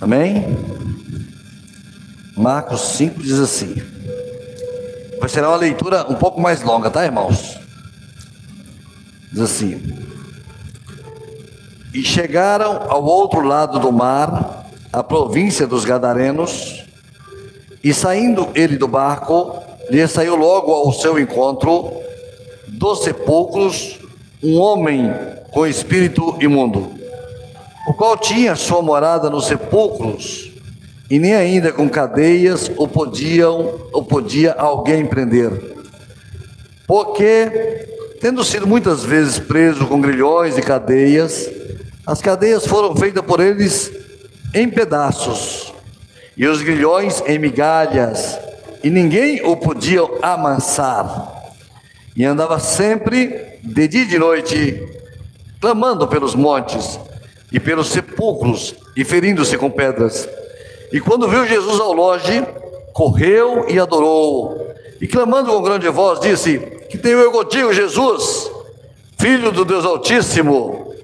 Amém? Marcos 5 diz assim. Vai ser uma leitura um pouco mais longa, tá, irmãos? Diz assim: E chegaram ao outro lado do mar, a província dos Gadarenos, e saindo ele do barco, lhe saiu logo ao seu encontro dos sepulcros um homem com espírito imundo, o qual tinha sua morada nos sepulcros, e nem ainda com cadeias o podiam ou podia alguém prender. Porque, tendo sido muitas vezes preso com grilhões e cadeias, as cadeias foram feitas por eles em pedaços, e os grilhões em migalhas, e ninguém o podia amansar. E andava sempre, de dia e de noite, clamando pelos montes e pelos sepulcros, e ferindo-se com pedras. E quando viu Jesus ao longe, correu e adorou. E clamando com grande voz, disse: Que tenho eu contigo, Jesus, filho do Deus Altíssimo.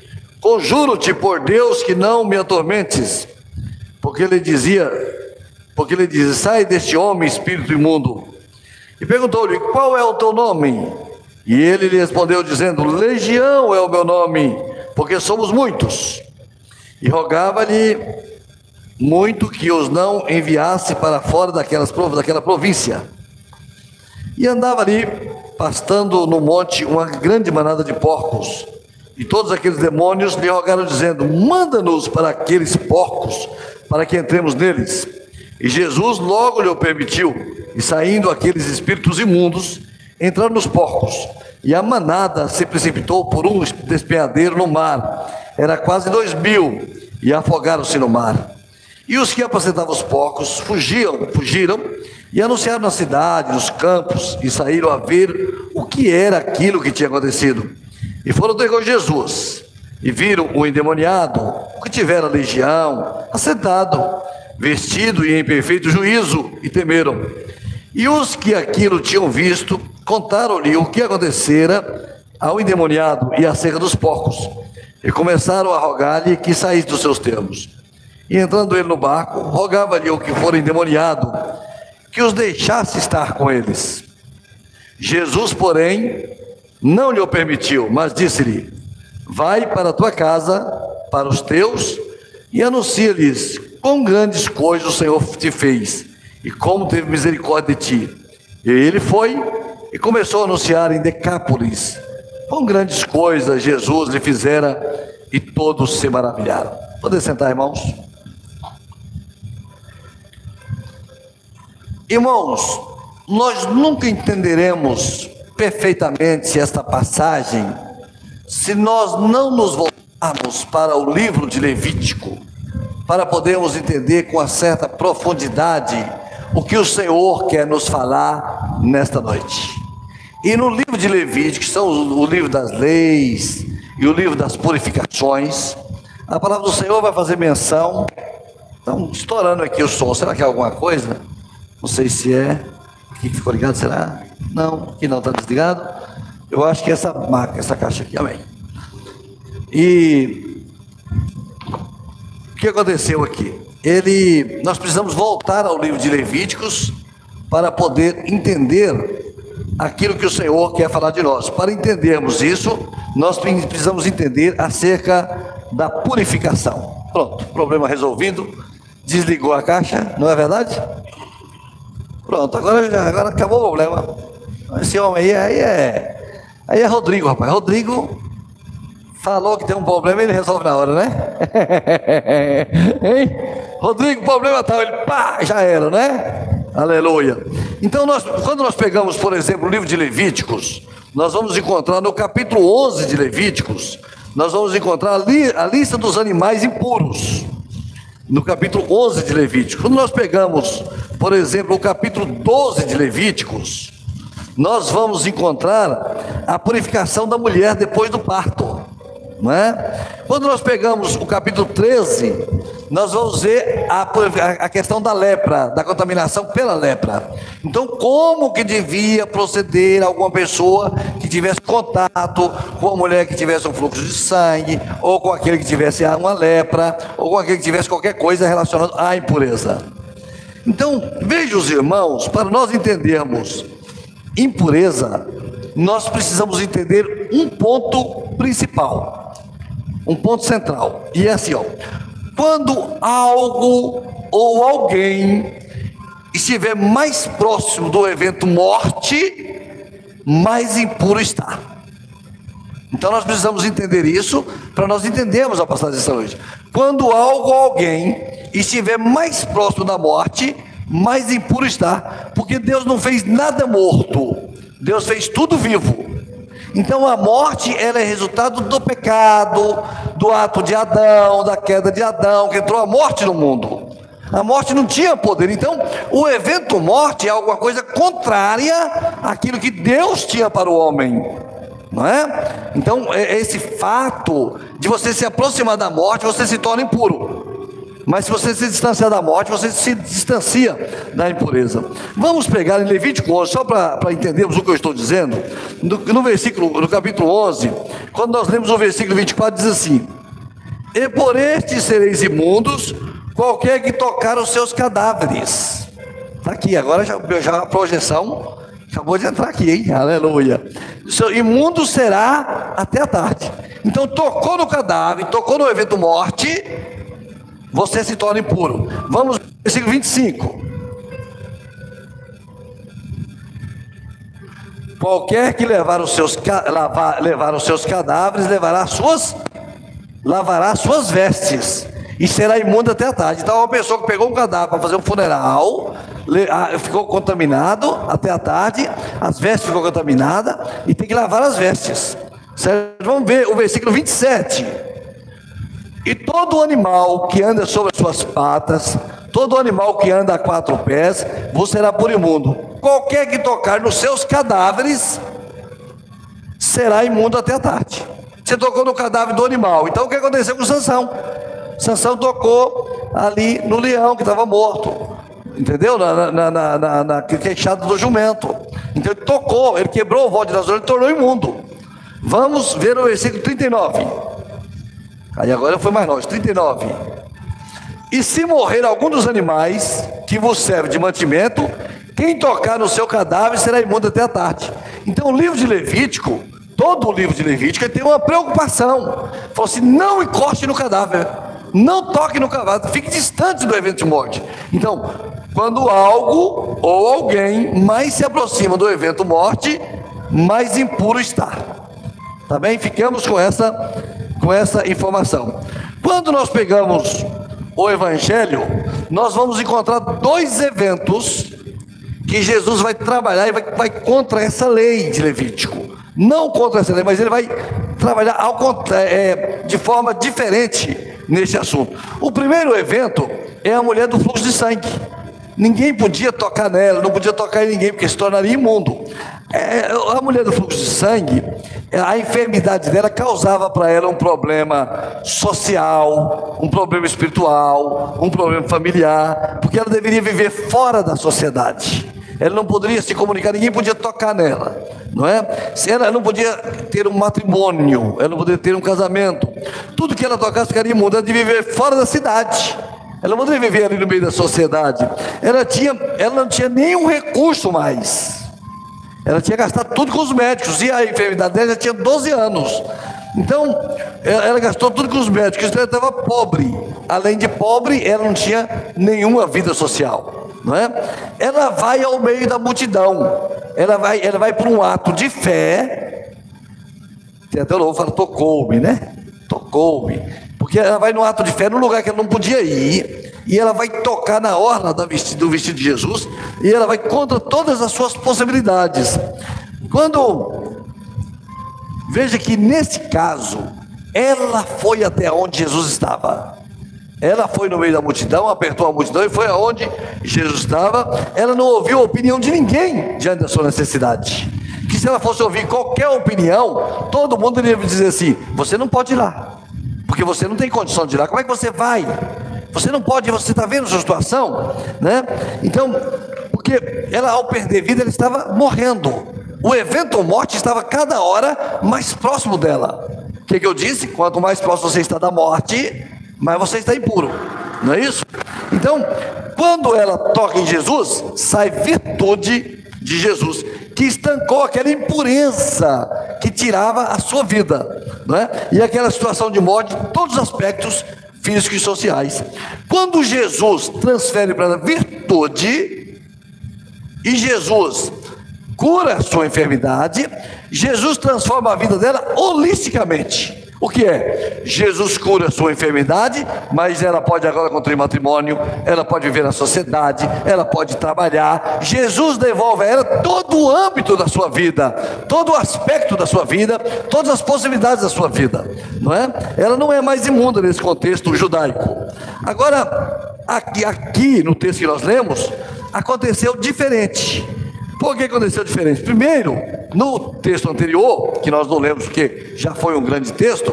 Conjuro-te por Deus que não me atormentes. Porque ele dizia, porque ele dizia: Sai deste homem, espírito imundo. E perguntou-lhe: Qual é o teu nome? E ele lhe respondeu, dizendo: Legião é o meu nome, porque somos muitos. E rogava-lhe muito que os não enviasse para fora daquelas, daquela província. E andava ali, pastando no monte, uma grande manada de porcos. E todos aqueles demônios lhe rogaram, dizendo: Manda-nos para aqueles porcos, para que entremos neles. E Jesus logo lhe o permitiu. E saindo aqueles espíritos imundos, entraram nos porcos. E a manada se precipitou por um despenhadeiro no mar. Era quase dois mil. E afogaram-se no mar. E os que apacentavam os porcos fugiam, fugiram e anunciaram na cidade, nos campos, e saíram a ver o que era aquilo que tinha acontecido. E foram ter com Jesus, e viram o endemoniado, o que tivera legião, assentado, vestido e em perfeito juízo, e temeram. E os que aquilo tinham visto, contaram-lhe o que acontecera ao endemoniado e acerca dos porcos, e começaram a rogar-lhe que saísse dos seus termos. E entrando ele no barco, rogava-lhe o que for endemoniado, que os deixasse estar com eles. Jesus, porém, não lhe o permitiu, mas disse-lhe: Vai para a tua casa, para os teus, e anuncia-lhes quão grandes coisas o Senhor te fez, e como teve misericórdia de ti. E ele foi e começou a anunciar em Decápolis quão grandes coisas Jesus lhe fizera, e todos se maravilharam. Poder sentar, irmãos? Irmãos, nós nunca entenderemos perfeitamente esta passagem se nós não nos voltarmos para o livro de Levítico, para podermos entender com uma certa profundidade o que o Senhor quer nos falar nesta noite. E no livro de Levítico, que são o livro das leis e o livro das purificações, a palavra do Senhor vai fazer menção. Estão estourando aqui o som. Será que é alguma coisa? Não sei se é. Aqui ficou ligado, será? Não, aqui não está desligado. Eu acho que é essa marca, essa caixa aqui, amém. E o que aconteceu aqui? Ele, nós precisamos voltar ao livro de Levíticos para poder entender aquilo que o Senhor quer falar de nós. Para entendermos isso, nós precisamos entender acerca da purificação. Pronto, problema resolvido. Desligou a caixa, não é verdade? Pronto, agora, agora acabou o problema. Esse homem aí, aí é. Aí é Rodrigo, rapaz. Rodrigo falou que tem um problema, ele resolve na hora, né? hein? Rodrigo, problema tal, ele pá, já era, né? Aleluia. Então, nós, quando nós pegamos, por exemplo, o livro de Levíticos, nós vamos encontrar no capítulo 11 de Levíticos, nós vamos encontrar ali a lista dos animais impuros no capítulo 11 de Levíticos. Quando nós pegamos, por exemplo, o capítulo 12 de Levíticos, nós vamos encontrar a purificação da mulher depois do parto. Não é? Quando nós pegamos o capítulo 13, nós vamos ver a, a, questão da lepra, da contaminação pela lepra. Então, como que devia proceder alguma pessoa que tivesse contato com uma mulher que tivesse um fluxo de sangue, ou com aquele que tivesse uma lepra, ou com aquele que tivesse qualquer coisa relacionada à impureza? Então, veja os irmãos, para nós entendermos impureza, nós precisamos entender um ponto principal, um ponto central. E é assim, ó. Quando algo ou alguém estiver mais próximo do evento morte, mais impuro está. Então nós precisamos entender isso para nós entendermos a passagem dessa noite. Quando algo ou alguém estiver mais próximo da morte, mais impuro está, porque Deus não fez nada morto, Deus fez tudo vivo. Então a morte ela é resultado do pecado, do ato de Adão, da queda de Adão, que entrou a morte no mundo. A morte não tinha poder. Então, o evento morte é alguma coisa contrária àquilo que Deus tinha para o homem. Não é? Então, é, esse fato de você se aproximar da morte, você se torna impuro. Mas se você se distanciar da morte, você se distancia da impureza. Vamos pegar em Levítico 11, só para entendermos o que eu estou dizendo. No, no, versículo, no capítulo 11, quando nós lemos o versículo 24, diz assim: E por estes sereis imundos, qualquer que tocar os seus cadáveres. Está aqui, agora já, já a projeção acabou de entrar aqui, hein? Aleluia. Seu imundo será até a tarde. Então tocou no cadáver, tocou no evento morte, você se torna impuro. Vamos, versículo 25. Qualquer que levar os seus, lavar, levar os seus cadáveres, levará suas, lavará suas vestes e será imundo até a tarde. Então, uma pessoa que pegou um cadáver para fazer um funeral, ficou contaminado até a tarde, as vestes ficou contaminadas e tem que lavar as vestes. Certo? Vamos ver o versículo 27. E todo animal que anda sobre as suas patas, todo animal que anda a quatro pés, você será por imundo. Qualquer que tocar nos seus cadáveres, será imundo até a tarde. Você tocou no cadáver do animal. Então o que aconteceu com Sansão? Sansão tocou ali no leão que estava morto. Entendeu? Na, na, na, na, na queixada do jumento. Então ele tocou, ele quebrou o voto de Nazaré, ele tornou imundo. Vamos ver o versículo 39. Aí agora foi mais longe, 39. E se morrer algum dos animais que vos serve de mantimento, quem tocar no seu cadáver será imundo até a tarde. Então o livro de Levítico, todo o livro de Levítico, tem uma preocupação. Falou assim: não encoste no cadáver, não toque no cadáver, fique distante do evento de morte. Então, quando algo ou alguém mais se aproxima do evento morte, mais impuro está. Tá bem? Ficamos com essa com essa informação. Quando nós pegamos o Evangelho, nós vamos encontrar dois eventos que Jesus vai trabalhar e vai, vai contra essa lei de Levítico. Não contra essa lei, mas ele vai trabalhar ao, é, de forma diferente nesse assunto. O primeiro evento é a mulher do fluxo de sangue. Ninguém podia tocar nela, não podia tocar em ninguém, porque se tornaria imundo. É, a mulher do fluxo de sangue, a enfermidade dela causava para ela um problema social, um problema espiritual, um problema familiar, porque ela deveria viver fora da sociedade. Ela não poderia se comunicar, ninguém podia tocar nela, não é? Ela não podia ter um matrimônio, ela não podia ter um casamento. Tudo que ela tocasse ficaria imunda, ela de viver fora da cidade. Ela não poderia viver ali no meio da sociedade. Ela, tinha, ela não tinha nenhum recurso mais. Ela tinha gastado tudo com os médicos. E a enfermidade dela já tinha 12 anos. Então, ela, gastou tudo com os médicos. Então, ela estava pobre. Além de pobre, ela não tinha nenhuma vida social. Não é? Ela vai ao meio da multidão. Ela vai, ela vai para um ato de fé. Tem até o novo fala, tocou-me, né? Tocou-me. Porque ela vai no ato de fé num lugar que ela não podia ir, e ela vai tocar na orla do vestido de Jesus, e ela vai contra todas as suas possibilidades. Quando veja que nesse caso, ela foi até onde Jesus estava. Ela foi no meio da multidão, apertou a multidão e foi aonde Jesus estava. Ela não ouviu a opinião de ninguém diante da sua necessidade. Que se ela fosse ouvir qualquer opinião, todo mundo iria dizer assim: você não pode ir lá porque você não tem condição de ir lá. Como é que você vai? Você não pode, você está vendo a sua situação, né? Então, porque ela ao perder vida, ela estava morrendo. O evento morte estava cada hora mais próximo dela. O que, que eu disse? Quanto mais próximo você está da morte, mais você está impuro. Não é isso? Então, quando ela toca em Jesus, sai virtude de Jesus, que estancou aquela impureza que tirava a sua vida, não é? E aquela situação de morte, todos os aspectos físicos e sociais. Quando Jesus transfere para ela virtude, e Jesus cura a sua enfermidade, Jesus transforma a vida dela holisticamente. O que é? Jesus cura a sua enfermidade, mas ela pode agora construir matrimônio, ela pode viver na sociedade, ela pode trabalhar. Jesus devolve a ela todo o âmbito da sua vida, todo o aspecto da sua vida, todas as possibilidades da sua vida, não é? Ela não é mais imunda nesse contexto judaico. Agora, aqui, aqui no texto que nós lemos, aconteceu diferente. Por que aconteceu diferente? Primeiro, no texto anterior, que nós não lemos porque já foi um grande texto,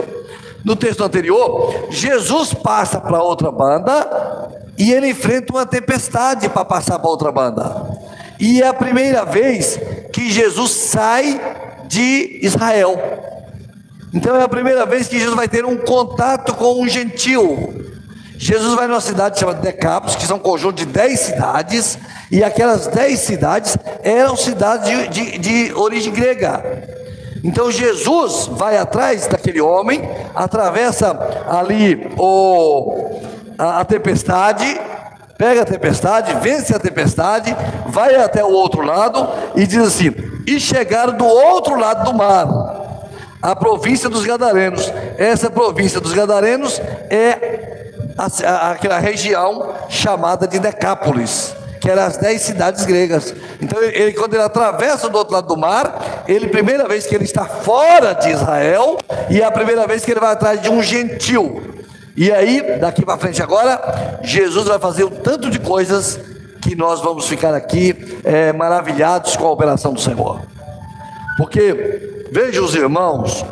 no texto anterior, Jesus passa para outra banda e ele enfrenta uma tempestade para passar para outra banda. E é a primeira vez que Jesus sai de Israel. Então é a primeira vez que Jesus vai ter um contato com um gentil. Jesus vai numa cidade chamada Decapos, que são um conjunto de dez cidades, e aquelas dez cidades eram cidades de, de, de origem grega. Então Jesus vai atrás daquele homem, atravessa ali o, a, a tempestade, pega a tempestade, vence a tempestade, vai até o outro lado e diz assim: e chegaram do outro lado do mar, a província dos Gadarenos. Essa província dos Gadarenos é aquela região chamada de Decápolis, que eram as dez cidades gregas. Então, ele, quando ele atravessa do outro lado do mar, ele, primeira vez que ele está fora de Israel, e é a primeira vez que ele vai atrás de um gentil. E aí, daqui para frente agora, Jesus vai fazer um tanto de coisas que nós vamos ficar aqui é, maravilhados com a operação do Senhor. Porque, veja os irmãos,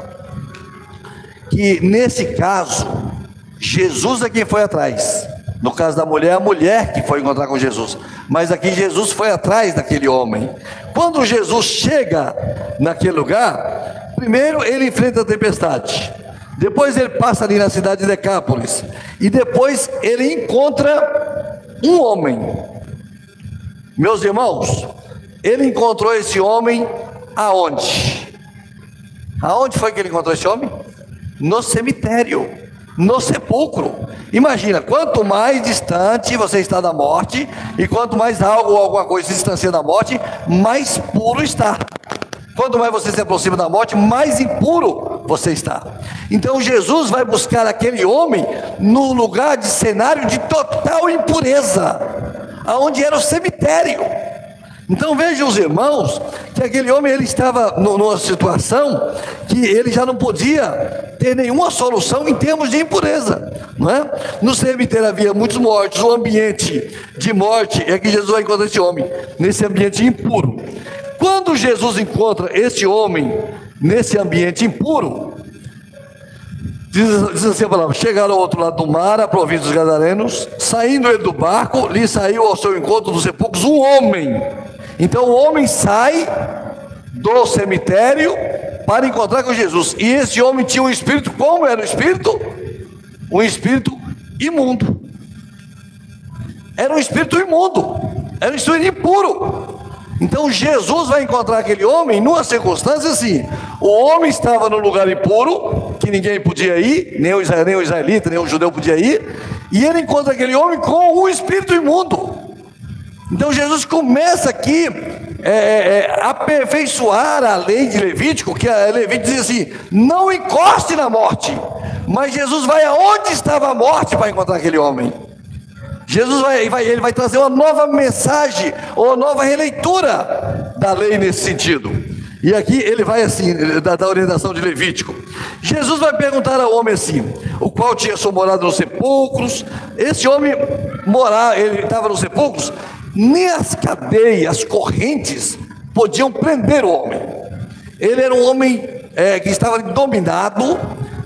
que nesse caso, Jesus é quem foi atrás. No caso da mulher, a mulher que foi encontrar com Jesus. Mas aqui Jesus foi atrás daquele homem. Quando Jesus chega naquele lugar, primeiro ele enfrenta a tempestade. Depois ele passa ali na cidade de Decápolis. E depois ele encontra um homem. Meus irmãos, ele encontrou esse homem aonde? Aonde foi que ele encontrou esse homem? No cemitério no sepulcro. Imagina, quanto mais distante você está da morte, e quanto mais algo alguma coisa se distancia da morte, mais puro está. Quanto mais você se aproxima da morte, mais impuro você está. Então Jesus vai buscar aquele homem no lugar de cenário de total impureza, aonde era o cemitério. Então vejam os irmãos que aquele homem ele estava numa situação que ele já não podia ter nenhuma solução em termos de impureza, não é? No cemitério havia muitos mortos, o ambiente de morte é que Jesus vai encontrar esse homem nesse ambiente impuro. Quando Jesus encontra esse homem nesse ambiente impuro, Diz, diz, assim a palavra: chegaram ao outro lado do mar, a província dos Gadarenos, saindo ele do barco, lhe saiu ao seu encontro dos sepulcros um homem então o homem sai do cemitério para encontrar com Jesus. E esse homem tinha um espírito, como era o espírito? Um espírito imundo. Era um espírito imundo. Era um espírito impuro. Então Jesus vai encontrar aquele homem numa circunstância assim: o homem estava no lugar impuro, que ninguém podia ir, nem o, o israelita, nem o judeu podia ir, e ele encontra aquele homem com um espírito imundo. Então Jesus começa aqui é, é, é, aperfeiçoar a lei de Levítico, que a Levítico diz assim: não encoste na morte. Mas Jesus vai aonde estava a morte para encontrar aquele homem. Jesus vai, vai, ele vai trazer uma nova mensagem, ou uma nova releitura da lei nesse sentido. E aqui ele vai assim, da, da, orientação de Levítico. Jesus vai perguntar ao homem assim, o qual tinha sua morada nos sepulcros. Esse homem morar, ele estava nos sepulcros, nem as cadeias, as correntes podiam prender o homem. Ele era um homem é, que estava dominado,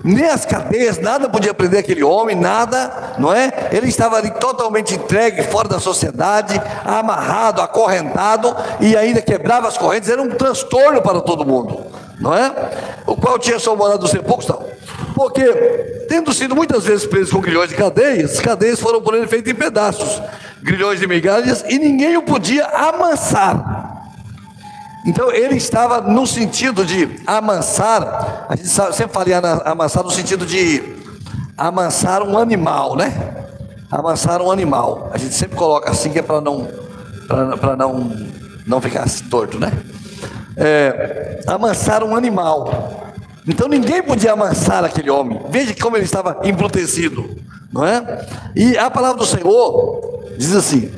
nem as cadeias, nada podia prender aquele homem, nada, não é? Ele estava ali totalmente entregue, fora da sociedade, amarrado, acorrentado, e ainda quebrava as correntes, era um transtorno para todo mundo, não é? O qual tinha morada dos sepulcros, tal. Porque, tendo sido muitas vezes preso com grilhões de cadeias, as cadeias foram por ele feitas em pedaços, grilhões de migalhas, e ninguém o podia amansar. Então ele estava no sentido de amansar, a gente sempre fala amansar no sentido de amansar um animal, né? Amansar um animal. A gente sempre coloca assim que é para não para não não ficar assim, torto, né? É, amansar um animal. Então ninguém podia amansar aquele homem. Veja como ele estava embrutecido, não é? E a palavra do Senhor diz assim: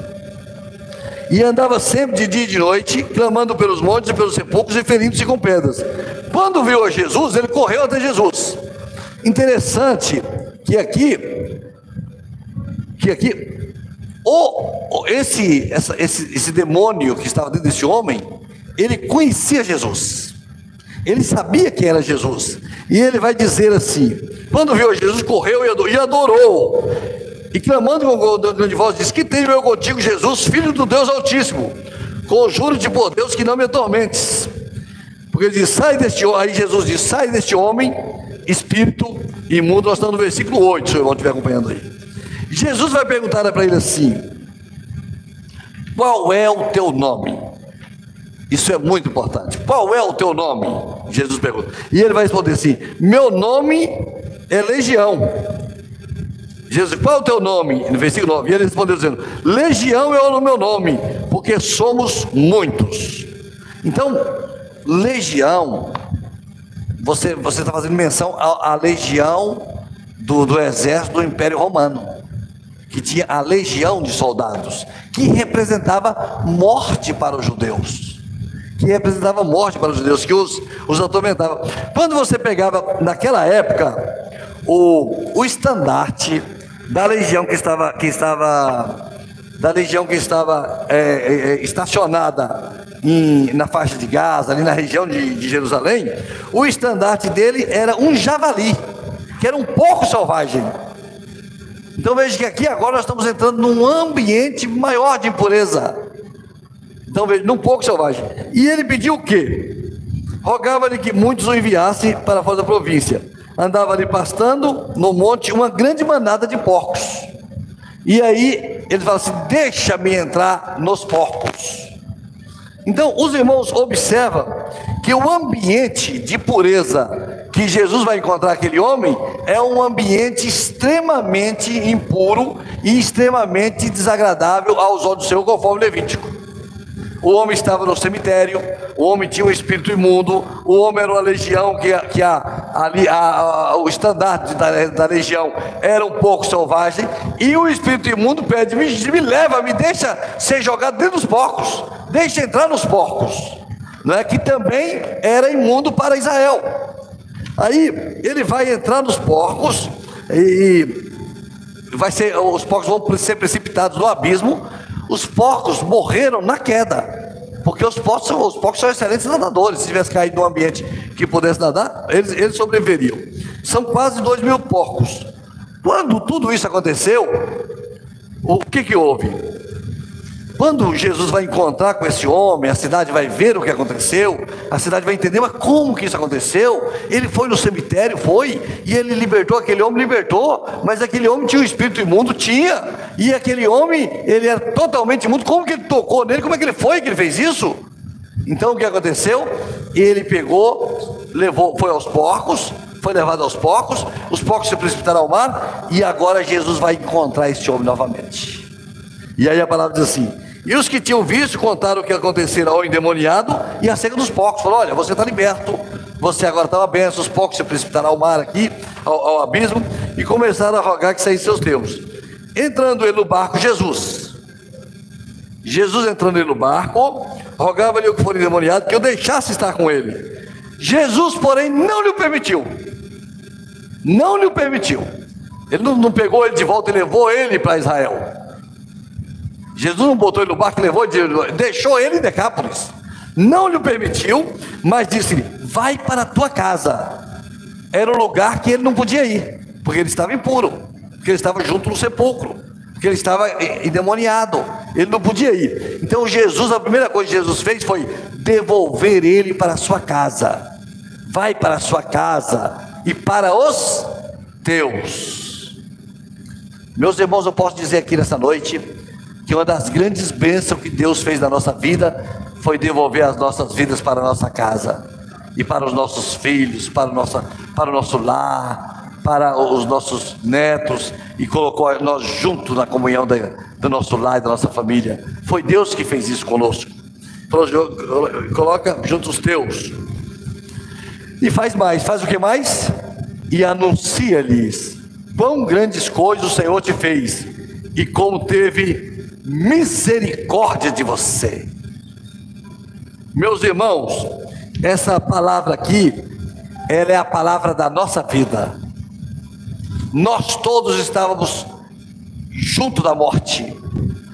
e andava sempre de dia e de noite, clamando pelos montes e pelos sepulcros e ferindo-se com pedras. Quando viu a Jesus, ele correu até Jesus. Interessante que aqui, que aqui, o, esse, essa, esse, esse demônio que estava dentro desse homem, ele conhecia Jesus. Ele sabia que era Jesus. E ele vai dizer assim: quando viu Jesus, correu e adorou. E clamando com grande voz, disse: Que tenho eu contigo, Jesus, filho do Deus Altíssimo. Conjuro te por Deus que não me atormentes. Porque ele diz: Sai deste homem. Aí Jesus diz: Sai deste homem, espírito imundo. Nós estamos no versículo 8, se o irmão estiver acompanhando aí. Jesus vai perguntar para ele assim: Qual é o teu nome? Isso é muito importante. Qual é o teu nome? Jesus pergunta. E ele vai responder assim: Meu nome é Legião Jesus, qual é o teu nome? No versículo 9. E ele respondeu dizendo: Legião é o meu nome, porque somos muitos. Então, legião, você você está fazendo menção à, à legião do, do exército do Império Romano, que tinha a legião de soldados, que representava morte para os judeus. Que representava morte para os judeus, que os, os atormentava. Quando você pegava, naquela época, o, o estandarte da legião que estava, que estava da legião que estava é, é, é, estacionada em, na faixa de Gaza, ali na região de, de, Jerusalém, o estandarte dele era um javali, que era um pouco selvagem. Então veja que aqui agora nós estamos entrando num ambiente maior de impureza. Então veja, num pouco selvagem. E ele pediu o quê? Rogava-lhe que muitos o enviassem para fora da província andava ali pastando no monte uma grande manada de porcos. E aí ele fala assim: Deixa-me entrar nos porcos. Então, os irmãos observam que o ambiente de pureza que Jesus vai encontrar aquele homem é um ambiente extremamente impuro e extremamente desagradável aos olhos do Senhor, conforme Levítico. O homem estava no cemitério, o homem tinha um espírito imundo, o homem era uma legião que, que a, a, a, o estandarte da, da legião era um pouco selvagem, e o espírito imundo pede: me, me leva, me deixa ser jogado dentro dos porcos, deixa entrar nos porcos, não é? que também era imundo para Israel. Aí ele vai entrar nos porcos e vai ser, os porcos vão ser precipitados no abismo os porcos morreram na queda. Porque os porcos, os porcos são excelentes nadadores. Se tivesse caído num ambiente que pudesse nadar, eles, eles sobreviveriam. São quase dois mil porcos. Quando tudo isso aconteceu, o que, que houve? Quando Jesus vai encontrar com esse homem, a cidade vai ver o que aconteceu, a cidade vai entender, mas como que isso aconteceu? Ele foi no cemitério, foi, e ele libertou aquele homem, libertou, mas aquele homem tinha um espírito imundo, tinha, e aquele homem, ele era totalmente imundo, como que ele tocou nele, como é que ele foi que ele fez isso? Então o que aconteceu? Ele pegou, levou, foi aos porcos, foi levado aos porcos, os porcos se precipitaram ao mar, e agora Jesus vai encontrar esse homem novamente. E aí a palavra diz assim: e os que tinham visto contaram o que acontecera ao endemoniado e acerca dos porcos. Falaram: Olha, você está liberto, você agora está benção, os porcos se precipitaram ao mar aqui, ao, ao, abismo, e começaram a rogar que saísse seus termos. Entrando ele no barco, Jesus. Jesus entrando ele no barco, rogava-lhe o que for endemoniado que eu deixasse estar com ele. Jesus, porém, não lhe permitiu. Não lhe permitiu. Ele não, não pegou ele de volta e levou ele para Israel. Jesus não botou ele no barco, levou, deixou ele em Decápolis. Não lhe permitiu, mas disse-lhe: Vai para a tua casa. era um lugar que ele não podia ir, porque ele estava impuro, porque ele estava junto no sepulcro, porque ele estava endemoniado, ele não podia ir. Então Jesus, a primeira coisa que Jesus fez foi devolver ele para a sua casa. Vai para a sua casa e para os teus. Meus irmãos, eu posso dizer aqui nessa noite que uma das grandes bênçãos que Deus fez na nossa vida foi devolver as nossas vidas para a nossa casa e para os nossos filhos, para o nosso, para o nosso lar, para os nossos netos e colocou nós juntos na comunhão da, do nosso lar e da nossa família. Foi Deus que fez isso conosco. Coloca junto os teus. E faz mais, faz o que mais? E anuncia-lhes quão grandes coisas o Senhor te fez e como teve misericórdia de você. Meus irmãos, essa palavra aqui, ela é a palavra da nossa vida. Nós todos estávamos junto da morte.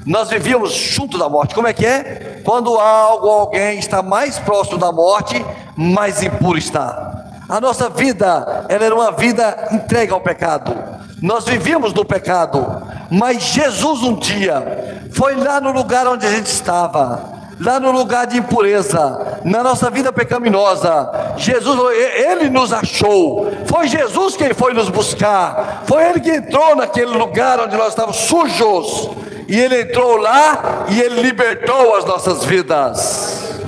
Nós vivíamos junto da morte. Como é que é? Quando algo, alguém está mais próximo da morte, mais impuro está. A nossa vida, ela era uma vida entregue ao pecado. Nós vivíamos no pecado, mas Jesus um dia foi lá no lugar onde a gente estava lá no lugar de impureza, na nossa vida pecaminosa. Jesus, ele nos achou. Foi Jesus quem foi nos buscar. Foi ele que entrou naquele lugar onde nós estávamos sujos. E ele entrou lá e ele libertou as nossas vidas.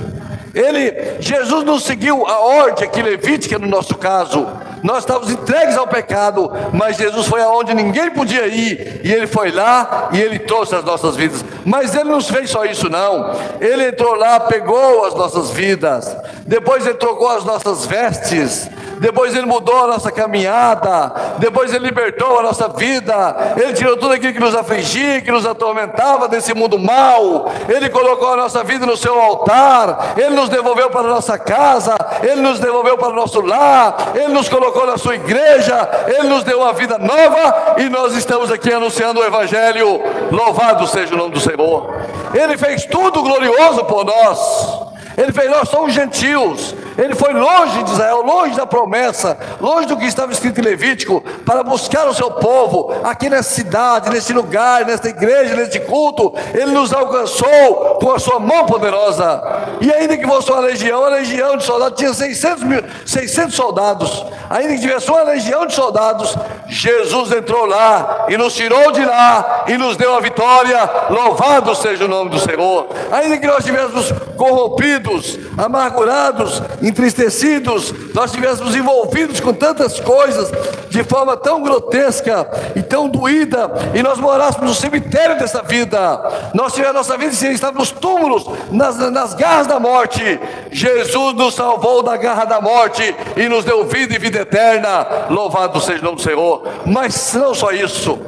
Ele, Jesus não seguiu a ordem aqui levítica no nosso caso. Nós estávamos entregues ao pecado, mas Jesus foi aonde ninguém podia ir, e ele foi lá e ele trouxe as nossas vidas. Mas ele não fez só isso, não. Ele entrou lá, pegou as nossas vidas, depois ele trocou as nossas vestes, depois Ele mudou a nossa caminhada, depois Ele libertou a nossa vida, Ele tirou tudo aquilo que nos afligia, que nos atormentava desse mundo mal, Ele colocou a nossa vida no seu altar, Ele nos devolveu para a nossa casa, Ele nos devolveu para o nosso lar, Ele nos colocou na sua igreja, Ele nos deu uma vida nova e nós estamos aqui anunciando o Evangelho. Louvado seja o nome do Senhor. Ele fez tudo glorioso por nós. Ele fez, nós somos gentios. Ele foi longe de Israel, longe da promessa, longe do que estava escrito em Levítico, para buscar o seu povo aqui nessa cidade, nesse lugar, nesta igreja, neste culto. Ele nos alcançou com a sua mão poderosa. E ainda que fosse uma legião, uma legião de soldados, tinha 600, mil, 600 soldados. Ainda que tivesse uma legião de soldados, Jesus entrou lá e nos tirou de lá e nos deu a vitória. Louvado seja o nome do Senhor. Ainda que nós tivéssemos corrompido, amargurados, entristecidos, nós estivéssemos envolvidos com tantas coisas, de forma tão grotesca e tão doída, e nós morássemos no cemitério dessa vida, nós tivéssemos nossa vida e estávamos nos túmulos, nas, nas garras da morte. Jesus nos salvou da garra da morte e nos deu vida e vida eterna. Louvado seja o nome do Senhor. Mas não só isso,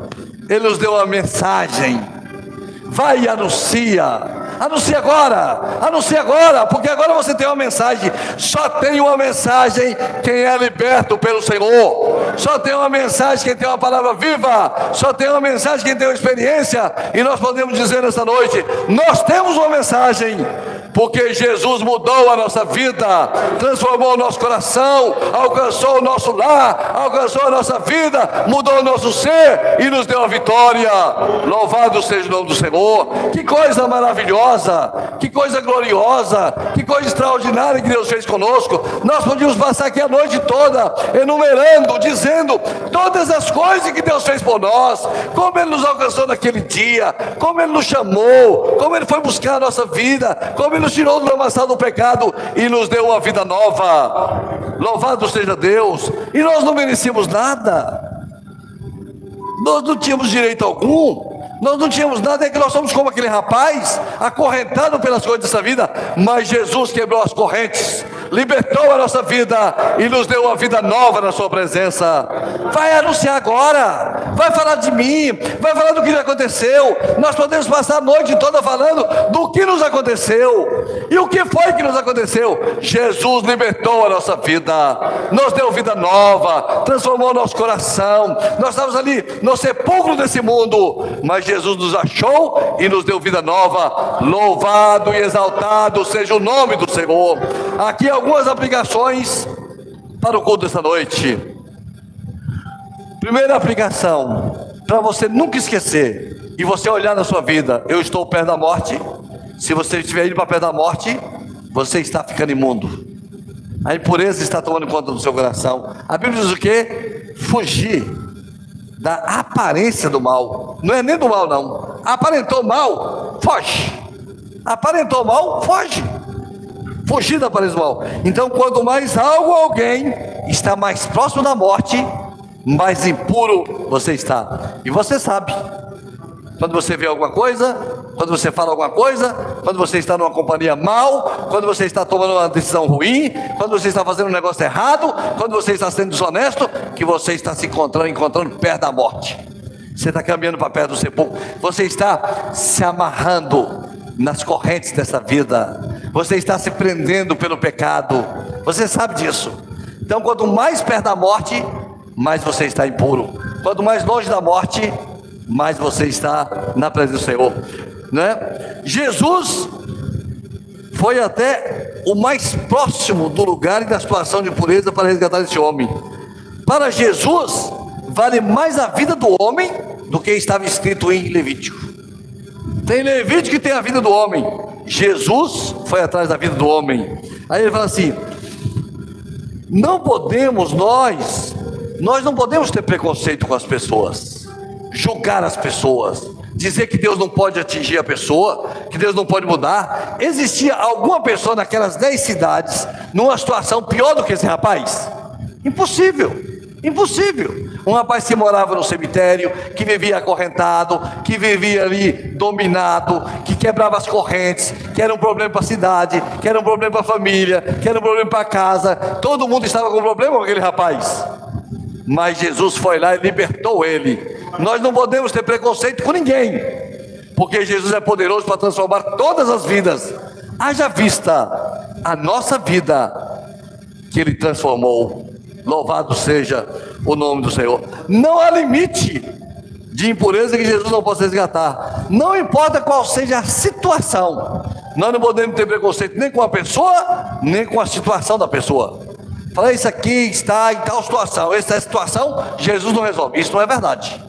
Ele nos deu uma mensagem. Vai e anuncia Anuncie agora, anuncie agora, porque agora você tem uma mensagem. Só tem uma mensagem quem é liberto pelo Senhor. Só tem uma mensagem quem tem uma palavra viva. Só tem uma mensagem quem tem uma experiência. E nós podemos dizer nessa noite: nós temos uma mensagem porque Jesus mudou a nossa vida, transformou o nosso coração, alcançou o nosso lar, alcançou a nossa vida, mudou o nosso ser e nos deu a vitória. Louvado seja o nome do Senhor. Que coisa maravilhosa, que coisa gloriosa, que coisa extraordinária que Deus fez conosco. Nós podíamos passar aqui a noite toda enumerando, dizendo todas as coisas que Deus fez por nós, como Ele nos alcançou naquele dia, como Ele nos chamou, como Ele foi buscar a nossa vida, como Ele nos tirou do lamaçal do pecado e nos deu uma vida nova. Louvado seja Deus. E nós não merecíamos nada. Nós não tínhamos direito algum. Nós não tínhamos nada, é que nós somos como aquele rapaz, acorrentado pelas coisas dessa vida, mas Jesus quebrou as correntes, libertou a nossa vida e nos deu uma vida nova na Sua presença. Vai anunciar agora, vai falar de mim, vai falar do que aconteceu. Nós podemos passar a noite toda falando do que nos aconteceu. E o que foi que nos aconteceu? Jesus libertou a nossa vida, nos deu vida nova, transformou nosso coração. Nós estávamos ali no sepulcro desse mundo, mas Jesus nos achou e nos deu vida nova. Louvado e exaltado seja o nome do Senhor. Aqui algumas aplicações para o culto dessa noite. Primeira aplicação, para você nunca esquecer e você olhar na sua vida, eu estou perto da morte. Se você estiver indo para perto da morte, você está ficando imundo. A impureza está tomando conta do seu coração. A Bíblia diz o quê? Fugir da aparência do mal. Não é nem do mal, não. Aparentou mal, foge. Aparentou mal, foge. Fugir da aparência mal. Então, quanto mais algo alguém está mais próximo da morte, mais impuro você está. E você sabe. Quando você vê alguma coisa, quando você fala alguma coisa, quando você está numa companhia mal, quando você está tomando uma decisão ruim, quando você está fazendo um negócio errado, quando você está sendo desonesto, que você está se encontrando, encontrando perto da morte. Você está caminhando para perto do sepulcro. Você está se amarrando nas correntes dessa vida. Você está se prendendo pelo pecado. Você sabe disso. Então, quanto mais perto da morte, mais você está impuro. Quanto mais longe da morte, mais você está na presença do Senhor. Né? Jesus foi até o mais próximo do lugar e da situação de pureza para resgatar esse homem. Para Jesus, vale mais a vida do homem do que estava escrito em Levítico. Tem Levítico que tem a vida do homem. Jesus foi atrás da vida do homem. Aí ele fala assim: não podemos nós nós não podemos ter preconceito com as pessoas, julgar as pessoas, dizer que Deus não pode atingir a pessoa, que Deus não pode mudar. Existia alguma pessoa naquelas dez cidades numa situação pior do que esse rapaz? Impossível, impossível. Um rapaz que morava no cemitério, que vivia acorrentado, que vivia ali dominado, que quebrava as correntes, que era um problema para a cidade, que era um problema para a família, que era um problema para a casa. Todo mundo estava com problema com aquele rapaz mas Jesus foi lá e libertou ele. Nós não podemos ter preconceito com ninguém, porque Jesus é poderoso para transformar todas as vidas. Haja vista a nossa vida que ele transformou. Louvado seja o nome do Senhor. Não há limite de impureza que Jesus não possa resgatar. Não importa qual seja a situação. Nós não podemos ter preconceito nem com a pessoa, nem com a situação da pessoa. Fala, isso aqui está em tal situação, essa situação, Jesus não resolve. Isso não é verdade.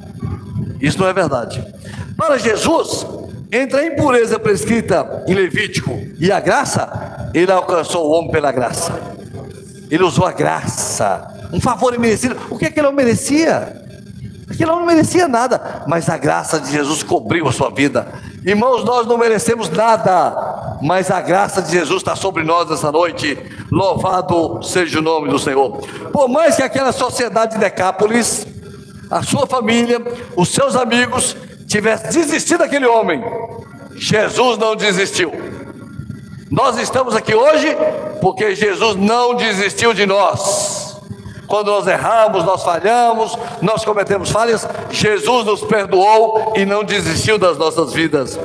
Isso não é verdade. Para Jesus, entre a impureza prescrita em Levítico e a graça, ele alcançou o homem pela graça. Ele usou a graça, um favor imerecido. O que é que ele não merecia? Aquilo não merecia nada, mas a graça de Jesus cobriu a sua vida. Irmãos, nós não merecemos nada, mas a graça de Jesus está sobre nós essa noite. Louvado seja o nome do Senhor. Por mais que aquela sociedade de Decápolis, a sua família, os seus amigos tivessem desistido daquele homem, Jesus não desistiu. Nós estamos aqui hoje porque Jesus não desistiu de nós. Quando nós erramos, nós falhamos, nós cometemos falhas, Jesus nos perdoou e não desistiu das nossas vidas.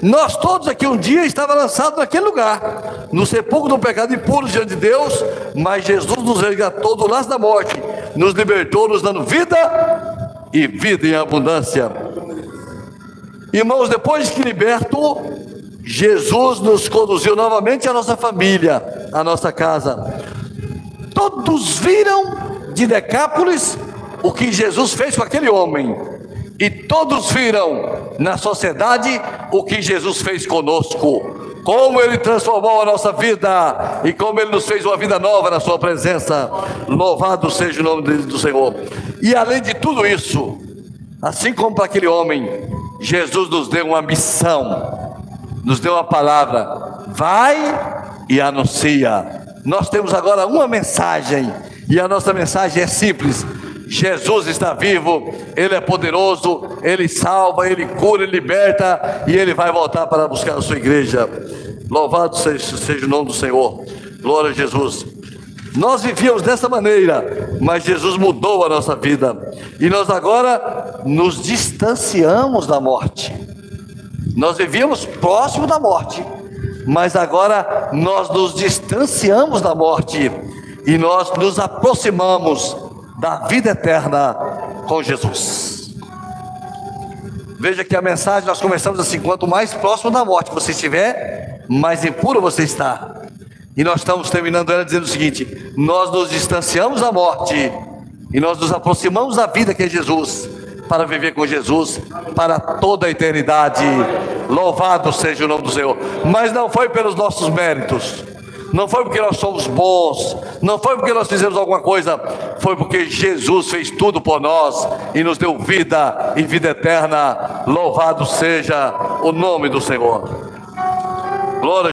Nós todos aqui um dia estava lançado naquele lugar, no sepulcro do pecado impuro diante de Deus, mas Jesus nos resgatou do laço da morte, nos libertou, nos dando vida e vida em abundância. Irmãos, depois de que liberto, Jesus nos conduziu novamente à nossa família, à nossa casa. Todos viram de Decápolis o que Jesus fez com aquele homem. E todos viram na sociedade o que Jesus fez conosco. Como ele transformou a nossa vida e como ele nos fez uma vida nova na sua presença. Louvado seja o nome do Senhor. E além de tudo isso, assim como para aquele homem, Jesus nos deu uma missão, nos deu uma palavra: vai e anuncia. Nós temos agora uma mensagem e a nossa mensagem é simples: Jesus está vivo, Ele é poderoso, Ele salva, Ele cura, Ele liberta e Ele vai voltar para buscar a sua igreja. Louvado seja, seja o nome do Senhor, glória a Jesus. Nós vivíamos dessa maneira, mas Jesus mudou a nossa vida e nós agora nos distanciamos da morte. Nós vivíamos próximo da morte, mas agora nós nos distanciamos da morte e nós nos aproximamos da vida eterna com Jesus. Veja que a mensagem nós começamos assim: quanto mais próximo da morte você estiver, mais impuro você está. E nós estamos terminando ela dizendo o seguinte: nós nos distanciamos da morte, E nós nos aproximamos da vida que é Jesus, para viver com Jesus para toda a eternidade. Louvado seja o nome do Senhor. Mas não foi pelos nossos méritos, não foi porque nós somos bons, não foi porque nós fizemos alguma coisa, foi porque Jesus fez tudo por nós e nos deu vida e vida eterna. Louvado seja o nome do Senhor. Glória